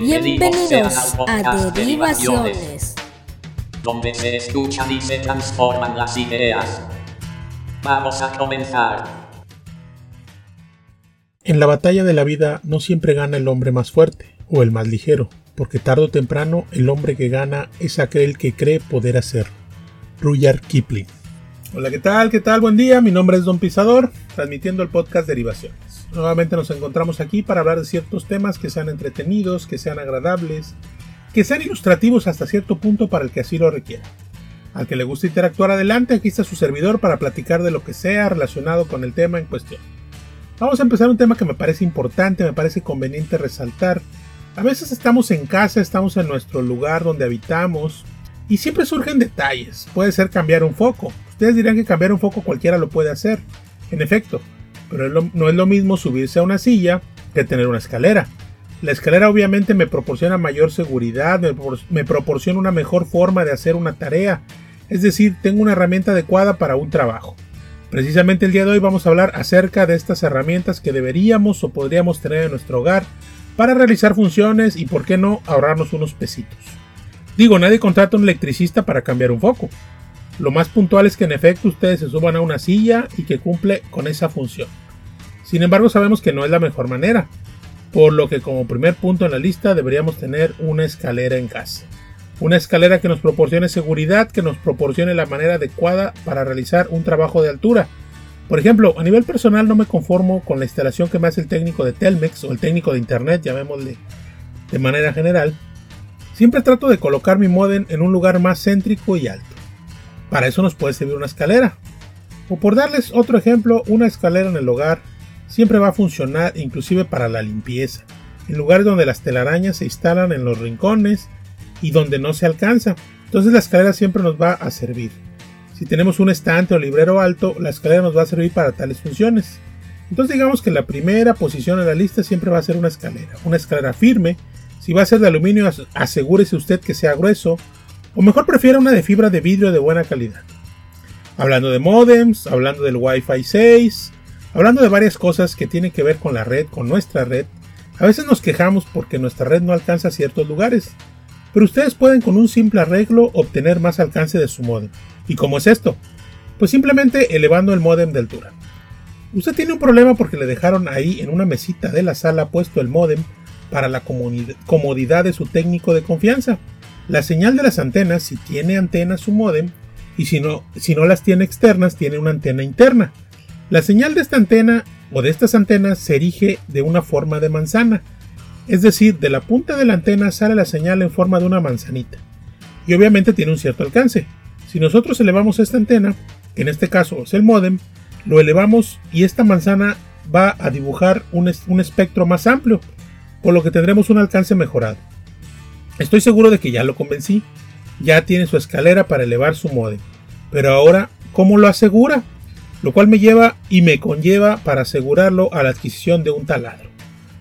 Bienvenidos a Derivaciones, donde se escuchan y se transforman las ideas. Vamos a comenzar. En la batalla de la vida no siempre gana el hombre más fuerte o el más ligero, porque tarde o temprano el hombre que gana es aquel que cree poder hacerlo. Rudyard Kipling. Hola, ¿qué tal? ¿Qué tal? Buen día, mi nombre es Don Pisador, transmitiendo el podcast Derivaciones. Nuevamente nos encontramos aquí para hablar de ciertos temas que sean entretenidos, que sean agradables, que sean ilustrativos hasta cierto punto para el que así lo requiera. Al que le guste interactuar adelante, aquí está su servidor para platicar de lo que sea relacionado con el tema en cuestión. Vamos a empezar un tema que me parece importante, me parece conveniente resaltar. A veces estamos en casa, estamos en nuestro lugar donde habitamos y siempre surgen detalles. Puede ser cambiar un foco, Ustedes dirán que cambiar un foco cualquiera lo puede hacer. En efecto, pero no es lo mismo subirse a una silla que tener una escalera. La escalera obviamente me proporciona mayor seguridad, me, proporciona una mejor forma de hacer una tarea, es decir, tengo una herramienta adecuada para un trabajo. Precisamente el día de hoy vamos a hablar acerca de estas herramientas que deberíamos o podríamos tener en nuestro hogar para realizar funciones y por qué no ahorrarnos unos pesitos. Digo, nadie contrata un electricista para cambiar un foco. Lo más puntual es que en efecto ustedes se suban a una silla y que cumple con esa función. Sin embargo sabemos que no es la mejor manera, por lo que como primer punto en la lista deberíamos tener una escalera en casa. Una escalera que nos proporcione seguridad, que nos proporcione la manera adecuada para realizar un trabajo de altura. Por ejemplo, a nivel personal no me conformo con la instalación que me hace el técnico de Telmex o el técnico de Internet, llamémosle de manera general. Siempre trato de colocar mi modem en un lugar más céntrico y alto. Para eso nos puede servir una escalera. O por darles otro ejemplo, una escalera en el hogar siempre va a funcionar inclusive para la limpieza, en lugares donde las telarañas se instalan en los rincones y donde no se alcanza. Entonces la escalera siempre nos va a servir. Si tenemos un estante o librero alto, la escalera nos va a servir para tales funciones. Entonces digamos que la primera posición en la lista siempre va a ser una escalera. Una escalera firme. Si va a ser de aluminio, asegúrese usted que sea grueso o mejor prefiera una de fibra de vidrio de buena calidad. Hablando de modems, hablando del Wi-Fi 6, hablando de varias cosas que tienen que ver con la red, con nuestra red, a veces nos quejamos porque nuestra red no alcanza ciertos lugares, pero ustedes pueden con un simple arreglo obtener más alcance de su modem. ¿Y cómo es esto? Pues simplemente elevando el modem de altura. Usted tiene un problema porque le dejaron ahí en una mesita de la sala puesto el modem para la comodidad de su técnico de confianza. La señal de las antenas, si tiene antena su modem, y si no, si no las tiene externas, tiene una antena interna. La señal de esta antena o de estas antenas se erige de una forma de manzana, es decir, de la punta de la antena sale la señal en forma de una manzanita, y obviamente tiene un cierto alcance. Si nosotros elevamos esta antena, en este caso es el modem, lo elevamos y esta manzana va a dibujar un, un espectro más amplio, por lo que tendremos un alcance mejorado. Estoy seguro de que ya lo convencí. Ya tiene su escalera para elevar su modem. Pero ahora, ¿cómo lo asegura? Lo cual me lleva y me conlleva para asegurarlo a la adquisición de un taladro.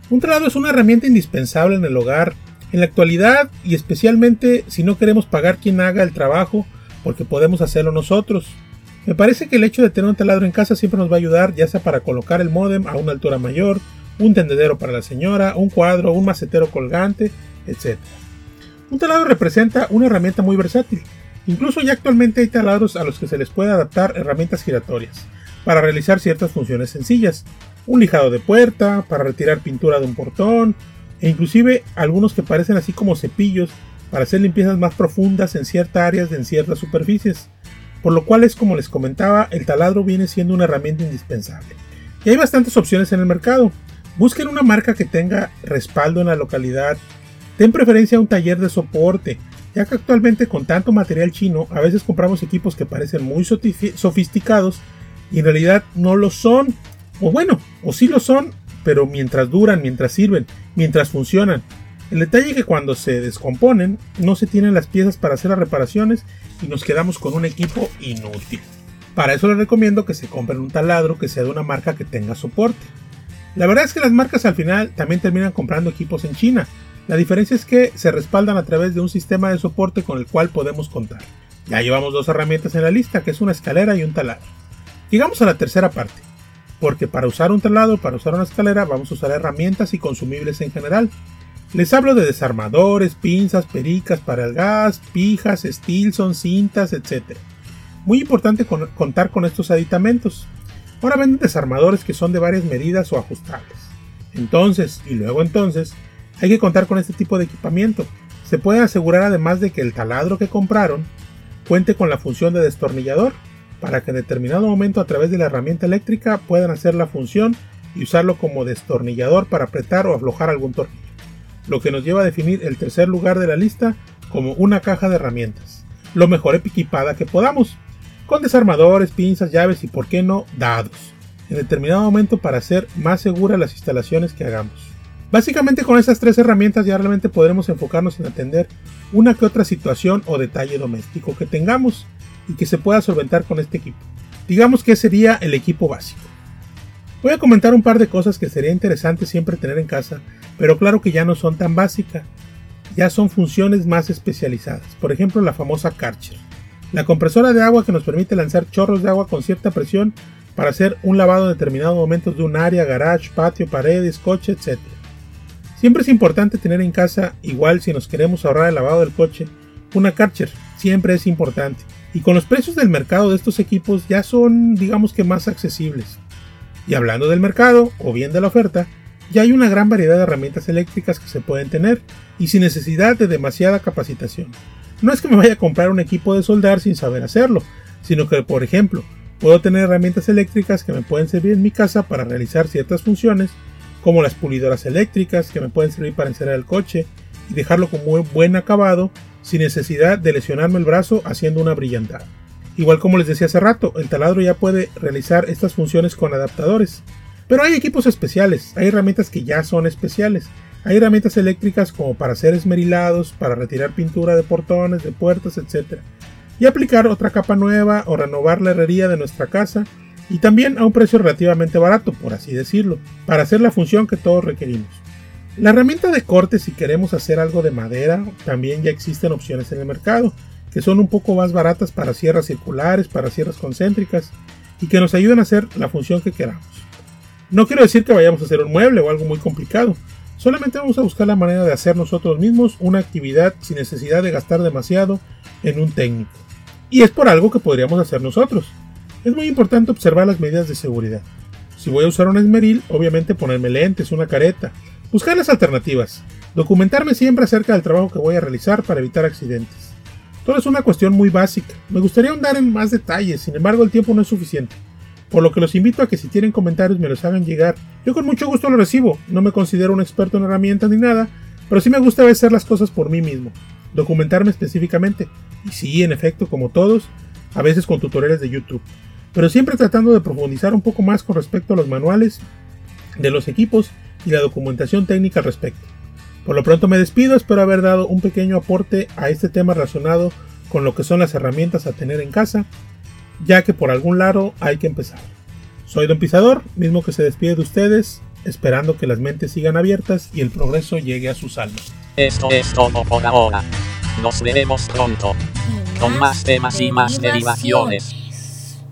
Un taladro es una herramienta indispensable en el hogar en la actualidad y especialmente si no queremos pagar quien haga el trabajo porque podemos hacerlo nosotros. Me parece que el hecho de tener un taladro en casa siempre nos va a ayudar ya sea para colocar el modem a una altura mayor, un tendedero para la señora, un cuadro, un macetero colgante, etc. Un taladro representa una herramienta muy versátil. Incluso ya actualmente hay taladros a los que se les puede adaptar herramientas giratorias para realizar ciertas funciones sencillas. Un lijado de puerta, para retirar pintura de un portón, e inclusive algunos que parecen así como cepillos para hacer limpiezas más profundas en ciertas áreas de ciertas superficies. Por lo cual es como les comentaba, el taladro viene siendo una herramienta indispensable. Y hay bastantes opciones en el mercado. Busquen una marca que tenga respaldo en la localidad Ten preferencia a un taller de soporte, ya que actualmente con tanto material chino a veces compramos equipos que parecen muy sofisticados y en realidad no lo son. O bueno, o sí lo son, pero mientras duran, mientras sirven, mientras funcionan. El detalle es que cuando se descomponen no se tienen las piezas para hacer las reparaciones y nos quedamos con un equipo inútil. Para eso les recomiendo que se compren un taladro que sea de una marca que tenga soporte. La verdad es que las marcas al final también terminan comprando equipos en China, la diferencia es que se respaldan a través de un sistema de soporte con el cual podemos contar. Ya llevamos dos herramientas en la lista, que es una escalera y un taladro. Llegamos a la tercera parte, porque para usar un taladro, para usar una escalera, vamos a usar herramientas y consumibles en general. Les hablo de desarmadores, pinzas, pericas para el gas, pijas, Stilson, cintas, etc. Muy importante contar con estos aditamentos. Ahora venden desarmadores que son de varias medidas o ajustables. Entonces, y luego entonces, hay que contar con este tipo de equipamiento. Se puede asegurar además de que el taladro que compraron cuente con la función de destornillador para que en determinado momento a través de la herramienta eléctrica puedan hacer la función y usarlo como destornillador para apretar o aflojar algún tornillo, lo que nos lleva a definir el tercer lugar de la lista como una caja de herramientas, lo mejor equipada que podamos, con desarmadores, pinzas, llaves y por qué no dados, en determinado momento para hacer más seguras las instalaciones que hagamos. Básicamente con esas tres herramientas ya realmente podremos enfocarnos en atender una que otra situación o detalle doméstico que tengamos y que se pueda solventar con este equipo. Digamos que sería el equipo básico. Voy a comentar un par de cosas que sería interesante siempre tener en casa, pero claro que ya no son tan básicas, ya son funciones más especializadas, por ejemplo la famosa Karcher, la compresora de agua que nos permite lanzar chorros de agua con cierta presión para hacer un lavado en determinados momentos de un área, garage, patio, paredes, coche, etc. Siempre es importante tener en casa, igual si nos queremos ahorrar el lavado del coche, una Karcher, siempre es importante. Y con los precios del mercado de estos equipos ya son, digamos que más accesibles. Y hablando del mercado, o bien de la oferta, ya hay una gran variedad de herramientas eléctricas que se pueden tener y sin necesidad de demasiada capacitación. No es que me vaya a comprar un equipo de soldar sin saber hacerlo, sino que, por ejemplo, puedo tener herramientas eléctricas que me pueden servir en mi casa para realizar ciertas funciones, como las pulidoras eléctricas que me pueden servir para encerrar el coche y dejarlo con muy buen acabado sin necesidad de lesionarme el brazo haciendo una brillantada. Igual como les decía hace rato, el taladro ya puede realizar estas funciones con adaptadores. Pero hay equipos especiales, hay herramientas que ya son especiales. Hay herramientas eléctricas como para hacer esmerilados, para retirar pintura de portones, de puertas, etc. Y aplicar otra capa nueva o renovar la herrería de nuestra casa y también a un precio relativamente barato, por así decirlo, para hacer la función que todos requerimos. La herramienta de corte, si queremos hacer algo de madera, también ya existen opciones en el mercado, que son un poco más baratas para sierras circulares, para sierras concéntricas, y que nos ayudan a hacer la función que queramos. No quiero decir que vayamos a hacer un mueble o algo muy complicado, solamente vamos a buscar la manera de hacer nosotros mismos una actividad sin necesidad de gastar demasiado en un técnico. Y es por algo que podríamos hacer nosotros. Es muy importante observar las medidas de seguridad. Si voy a usar un esmeril, obviamente ponerme lentes, una careta, Buscar las alternativas. Documentarme siempre acerca del trabajo que voy a realizar para evitar accidentes. Todo es una cuestión muy básica. Me gustaría ahondar en más detalles, sin embargo el tiempo no es suficiente. Por lo que los invito a que si tienen comentarios me los hagan llegar. Yo con mucho gusto los recibo. No me considero un experto en herramientas ni nada, pero sí me gusta hacer las cosas por mí mismo. Documentarme específicamente. Y sí, en efecto, como todos, a veces con tutoriales de YouTube. Pero siempre tratando de profundizar un poco más con respecto a los manuales de los equipos y la documentación técnica al respecto. Por lo pronto me despido, espero haber dado un pequeño aporte a este tema relacionado con lo que son las herramientas a tener en casa, ya que por algún lado hay que empezar. Soy Don Pisador, mismo que se despide de ustedes, esperando que las mentes sigan abiertas y el progreso llegue a sus almas. Esto es todo por ahora. Nos veremos pronto. Con más temas y más derivaciones.